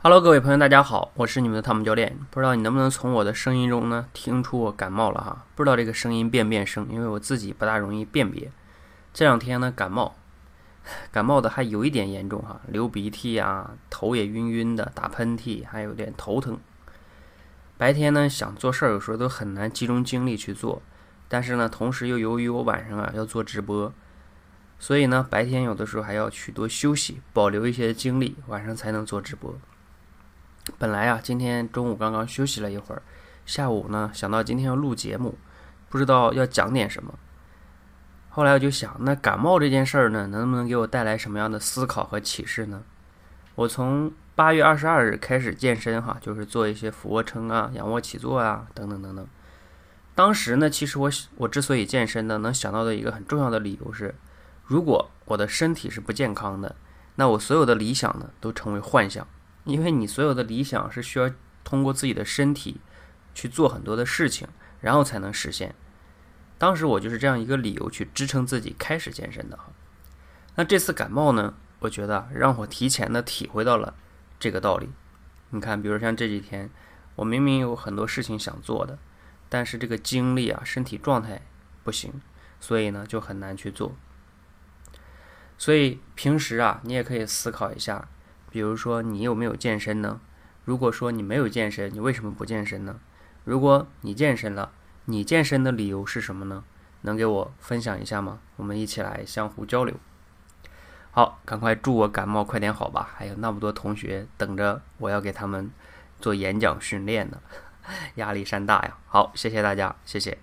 Hello，各位朋友，大家好，我是你们的汤姆教练。不知道你能不能从我的声音中呢听出我感冒了哈？不知道这个声音变不变声，因为我自己不大容易辨别。这两天呢感冒，感冒的还有一点严重哈，流鼻涕呀，头也晕晕的，打喷嚏，还有点头疼。白天呢想做事儿，有时候都很难集中精力去做。但是呢，同时又由于我晚上啊要做直播，所以呢白天有的时候还要去多休息，保留一些精力，晚上才能做直播。本来啊，今天中午刚刚休息了一会儿，下午呢想到今天要录节目，不知道要讲点什么。后来我就想，那感冒这件事儿呢，能不能给我带来什么样的思考和启示呢？我从八月二十二日开始健身哈，就是做一些俯卧撑啊、仰卧起坐啊等等等等。当时呢，其实我我之所以健身呢，能想到的一个很重要的理由是，如果我的身体是不健康的，那我所有的理想呢都成为幻想。因为你所有的理想是需要通过自己的身体去做很多的事情，然后才能实现。当时我就是这样一个理由去支撑自己开始健身的。那这次感冒呢，我觉得让我提前的体会到了这个道理。你看，比如像这几天，我明明有很多事情想做的，但是这个精力啊、身体状态不行，所以呢就很难去做。所以平时啊，你也可以思考一下。比如说，你有没有健身呢？如果说你没有健身，你为什么不健身呢？如果你健身了，你健身的理由是什么呢？能给我分享一下吗？我们一起来相互交流。好，赶快祝我感冒快点好吧！还有那么多同学等着我要给他们做演讲训练呢，压力山大呀！好，谢谢大家，谢谢。